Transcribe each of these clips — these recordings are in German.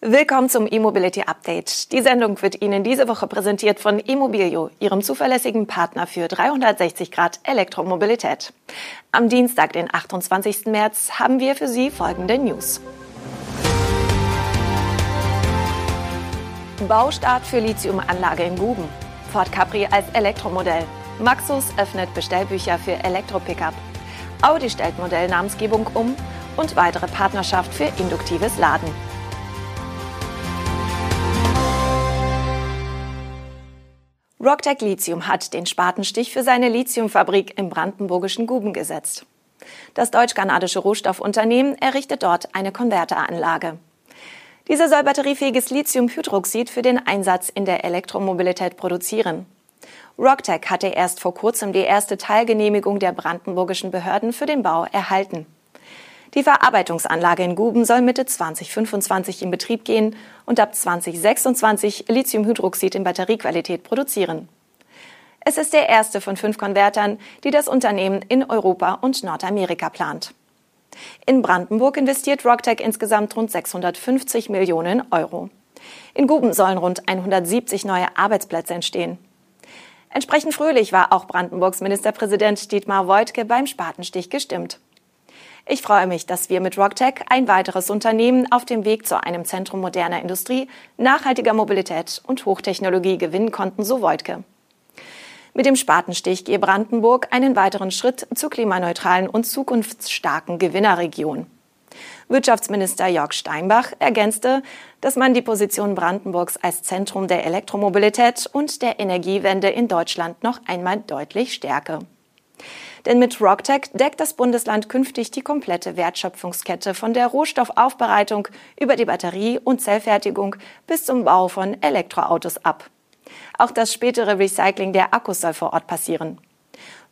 Willkommen zum E-Mobility Update. Die Sendung wird Ihnen diese Woche präsentiert von Immobilio, Ihrem zuverlässigen Partner für 360 Grad Elektromobilität. Am Dienstag, den 28. März, haben wir für Sie folgende News. Baustart für Lithiumanlage in Guben. Ford Capri als Elektromodell. Maxus öffnet Bestellbücher für Elektro-Pickup. Audi stellt Modellnamensgebung um und weitere Partnerschaft für induktives Laden. Rocktech Lithium hat den Spatenstich für seine Lithiumfabrik im brandenburgischen Guben gesetzt. Das deutsch-kanadische Rohstoffunternehmen errichtet dort eine Konverteranlage. Diese soll batteriefähiges Lithiumhydroxid für den Einsatz in der Elektromobilität produzieren. Rocktech hatte erst vor kurzem die erste Teilgenehmigung der brandenburgischen Behörden für den Bau erhalten. Die Verarbeitungsanlage in Guben soll Mitte 2025 in Betrieb gehen und ab 2026 Lithiumhydroxid in Batteriequalität produzieren. Es ist der erste von fünf Konvertern, die das Unternehmen in Europa und Nordamerika plant. In Brandenburg investiert Rocktech insgesamt rund 650 Millionen Euro. In Guben sollen rund 170 neue Arbeitsplätze entstehen. Entsprechend fröhlich war auch Brandenburgs Ministerpräsident Dietmar Woidke beim Spatenstich gestimmt. Ich freue mich, dass wir mit Rocktech ein weiteres Unternehmen auf dem Weg zu einem Zentrum moderner Industrie, nachhaltiger Mobilität und Hochtechnologie gewinnen konnten, so Voigtke. Mit dem Spatenstich gehe Brandenburg einen weiteren Schritt zur klimaneutralen und zukunftsstarken Gewinnerregion. Wirtschaftsminister Jörg Steinbach ergänzte, dass man die Position Brandenburgs als Zentrum der Elektromobilität und der Energiewende in Deutschland noch einmal deutlich stärke. Denn mit Rocktech deckt das Bundesland künftig die komplette Wertschöpfungskette von der Rohstoffaufbereitung über die Batterie- und Zellfertigung bis zum Bau von Elektroautos ab. Auch das spätere Recycling der Akkus soll vor Ort passieren.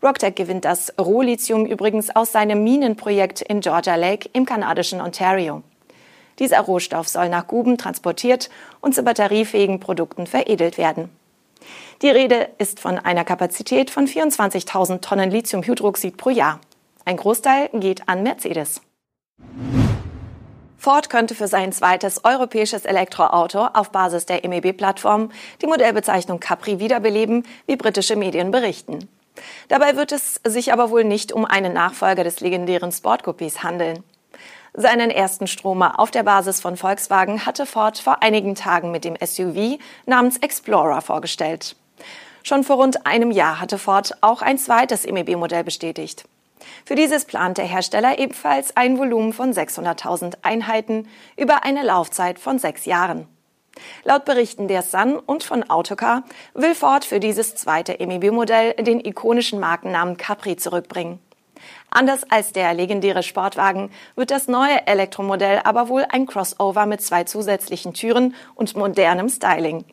Rocktech gewinnt das Rohlithium übrigens aus seinem Minenprojekt in Georgia Lake im kanadischen Ontario. Dieser Rohstoff soll nach Guben transportiert und zu batteriefähigen Produkten veredelt werden. Die Rede ist von einer Kapazität von 24.000 Tonnen Lithiumhydroxid pro Jahr. Ein Großteil geht an Mercedes. Ford könnte für sein zweites europäisches Elektroauto auf Basis der MEB-Plattform die Modellbezeichnung Capri wiederbeleben, wie britische Medien berichten. Dabei wird es sich aber wohl nicht um einen Nachfolger des legendären Sportcoupés handeln. Seinen ersten Stromer auf der Basis von Volkswagen hatte Ford vor einigen Tagen mit dem SUV namens Explorer vorgestellt. Schon vor rund einem Jahr hatte Ford auch ein zweites MEB-Modell bestätigt. Für dieses plant der Hersteller ebenfalls ein Volumen von 600.000 Einheiten über eine Laufzeit von sechs Jahren. Laut Berichten der Sun und von Autocar will Ford für dieses zweite MEB-Modell den ikonischen Markennamen Capri zurückbringen. Anders als der legendäre Sportwagen wird das neue Elektromodell aber wohl ein Crossover mit zwei zusätzlichen Türen und modernem Styling.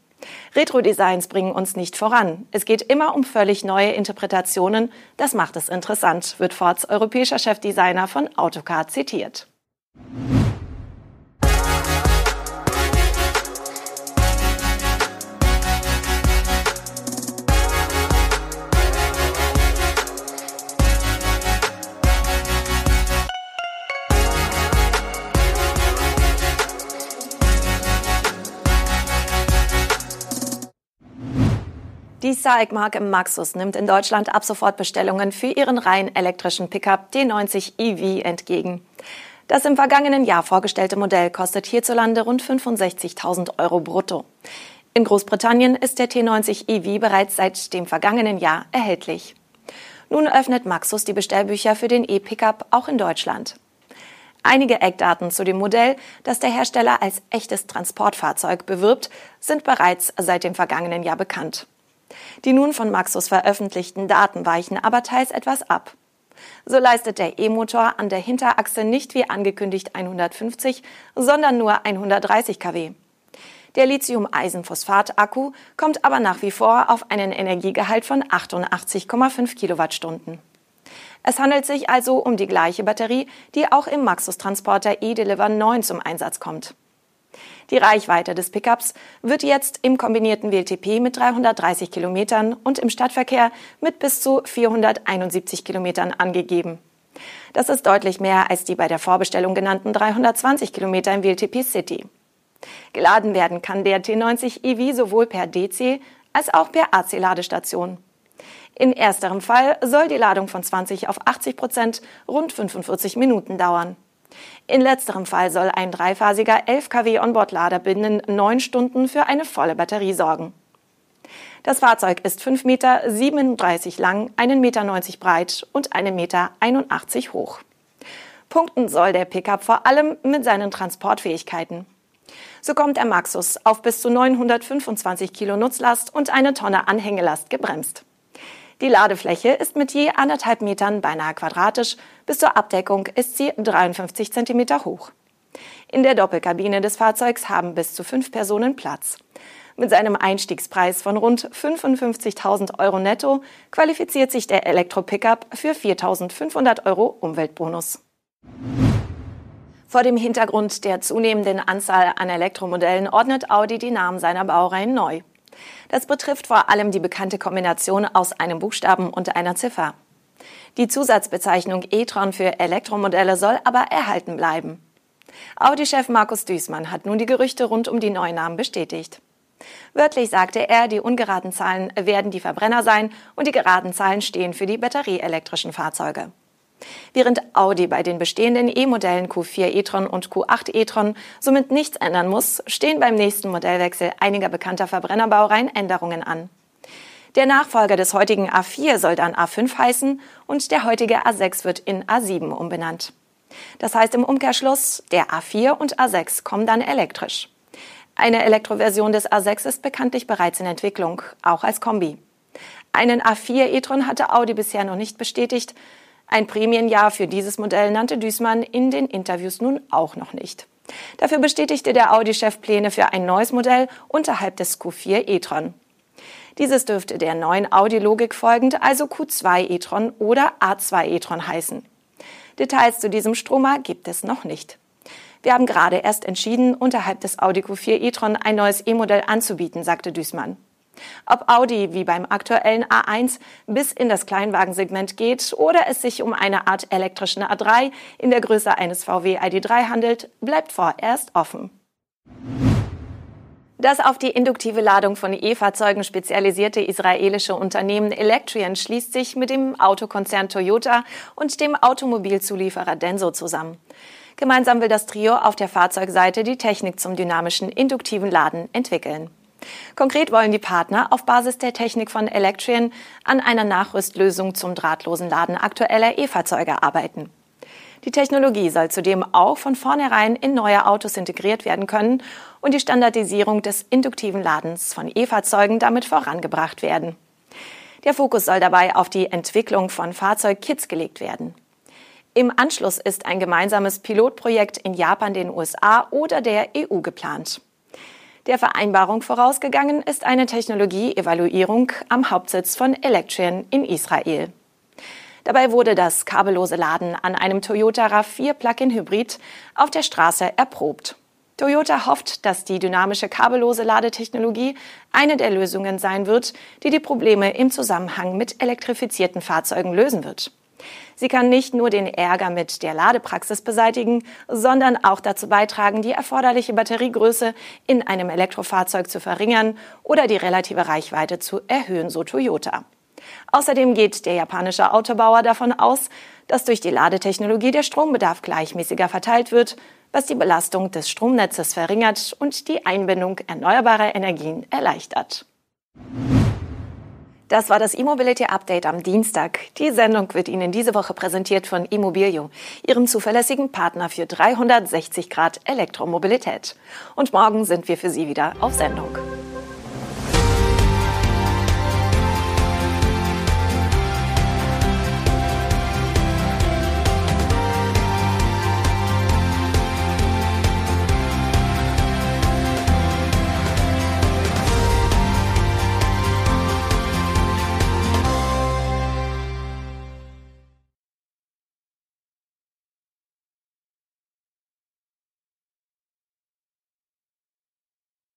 Retro-Designs bringen uns nicht voran. Es geht immer um völlig neue Interpretationen. Das macht es interessant, wird Fords europäischer Chefdesigner von Autocar zitiert. Die SAIC-Marke Maxus nimmt in Deutschland ab sofort Bestellungen für ihren rein elektrischen Pickup D90 EV entgegen. Das im vergangenen Jahr vorgestellte Modell kostet hierzulande rund 65.000 Euro brutto. In Großbritannien ist der T90 EV bereits seit dem vergangenen Jahr erhältlich. Nun öffnet Maxus die Bestellbücher für den E-Pickup auch in Deutschland. Einige Eckdaten zu dem Modell, das der Hersteller als echtes Transportfahrzeug bewirbt, sind bereits seit dem vergangenen Jahr bekannt. Die nun von Maxus veröffentlichten Daten weichen aber teils etwas ab. So leistet der E-Motor an der Hinterachse nicht wie angekündigt 150, sondern nur 130 kW. Der Lithium-Eisenphosphat-Akku kommt aber nach wie vor auf einen Energiegehalt von 88,5 Kilowattstunden. Es handelt sich also um die gleiche Batterie, die auch im Maxus Transporter E-Deliver 9 zum Einsatz kommt. Die Reichweite des Pickups wird jetzt im kombinierten WLTP mit 330 Kilometern und im Stadtverkehr mit bis zu 471 Kilometern angegeben. Das ist deutlich mehr als die bei der Vorbestellung genannten 320 Kilometer im WLTP City. Geladen werden kann der T90 EV sowohl per DC als auch per AC-Ladestation. In ersterem Fall soll die Ladung von 20 auf 80 Prozent rund 45 Minuten dauern. In letzterem Fall soll ein dreiphasiger 11 kW Onboard-Lader binnen neun Stunden für eine volle Batterie sorgen. Das Fahrzeug ist 5,37 Meter lang, 1,90 Meter breit und 1,81 Meter hoch. Punkten soll der Pickup vor allem mit seinen Transportfähigkeiten. So kommt der Maxus auf bis zu 925 Kilo Nutzlast und eine Tonne Anhängelast gebremst. Die Ladefläche ist mit je anderthalb Metern beinahe quadratisch. Bis zur Abdeckung ist sie 53 Zentimeter hoch. In der Doppelkabine des Fahrzeugs haben bis zu fünf Personen Platz. Mit seinem Einstiegspreis von rund 55.000 Euro netto qualifiziert sich der Elektro-Pickup für 4.500 Euro Umweltbonus. Vor dem Hintergrund der zunehmenden Anzahl an Elektromodellen ordnet Audi die Namen seiner Baureihen neu. Das betrifft vor allem die bekannte Kombination aus einem Buchstaben und einer Ziffer. Die Zusatzbezeichnung e-tron für Elektromodelle soll aber erhalten bleiben. Audi-Chef Markus Düßmann hat nun die Gerüchte rund um die neuen Namen bestätigt. Wörtlich sagte er, die ungeraden Zahlen werden die Verbrenner sein und die geraden Zahlen stehen für die batterieelektrischen Fahrzeuge. Während Audi bei den bestehenden E-Modellen Q4 e-tron und Q8 e-tron somit nichts ändern muss, stehen beim nächsten Modellwechsel einiger bekannter Verbrennerbaureihen Änderungen an. Der Nachfolger des heutigen A4 soll dann A5 heißen und der heutige A6 wird in A7 umbenannt. Das heißt im Umkehrschluss, der A4 und A6 kommen dann elektrisch. Eine Elektroversion des A6 ist bekanntlich bereits in Entwicklung, auch als Kombi. Einen A4 e-tron hatte Audi bisher noch nicht bestätigt, ein Prämienjahr für dieses Modell nannte Düßmann in den Interviews nun auch noch nicht. Dafür bestätigte der Audi-Chef Pläne für ein neues Modell unterhalb des Q4 e-tron. Dieses dürfte der neuen Audi-Logik folgend also Q2 e-tron oder A2 e-tron heißen. Details zu diesem Stromer gibt es noch nicht. Wir haben gerade erst entschieden, unterhalb des Audi Q4 e-tron ein neues E-Modell anzubieten, sagte Düßmann. Ob Audi wie beim aktuellen A1 bis in das Kleinwagensegment geht oder es sich um eine Art elektrischen A3 in der Größe eines VW ID3 handelt, bleibt vorerst offen. Das auf die induktive Ladung von E-Fahrzeugen spezialisierte israelische Unternehmen Electrian schließt sich mit dem Autokonzern Toyota und dem Automobilzulieferer Denso zusammen. Gemeinsam will das Trio auf der Fahrzeugseite die Technik zum dynamischen induktiven Laden entwickeln. Konkret wollen die Partner auf Basis der Technik von Electrian an einer Nachrüstlösung zum drahtlosen Laden aktueller E-Fahrzeuge arbeiten. Die Technologie soll zudem auch von vornherein in neue Autos integriert werden können und die Standardisierung des induktiven Ladens von E-Fahrzeugen damit vorangebracht werden. Der Fokus soll dabei auf die Entwicklung von Fahrzeugkits gelegt werden. Im Anschluss ist ein gemeinsames Pilotprojekt in Japan, den USA oder der EU geplant. Der Vereinbarung vorausgegangen ist eine Technologieevaluierung am Hauptsitz von Electrian in Israel. Dabei wurde das kabellose Laden an einem Toyota RAV4 Plug-in Hybrid auf der Straße erprobt. Toyota hofft, dass die dynamische kabellose Ladetechnologie eine der Lösungen sein wird, die die Probleme im Zusammenhang mit elektrifizierten Fahrzeugen lösen wird. Sie kann nicht nur den Ärger mit der Ladepraxis beseitigen, sondern auch dazu beitragen, die erforderliche Batteriegröße in einem Elektrofahrzeug zu verringern oder die relative Reichweite zu erhöhen, so Toyota. Außerdem geht der japanische Autobauer davon aus, dass durch die Ladetechnologie der Strombedarf gleichmäßiger verteilt wird, was die Belastung des Stromnetzes verringert und die Einbindung erneuerbarer Energien erleichtert. Das war das E-Mobility Update am Dienstag. Die Sendung wird Ihnen diese Woche präsentiert von Immobilio, Ihrem zuverlässigen Partner für 360 Grad Elektromobilität. Und morgen sind wir für Sie wieder auf Sendung.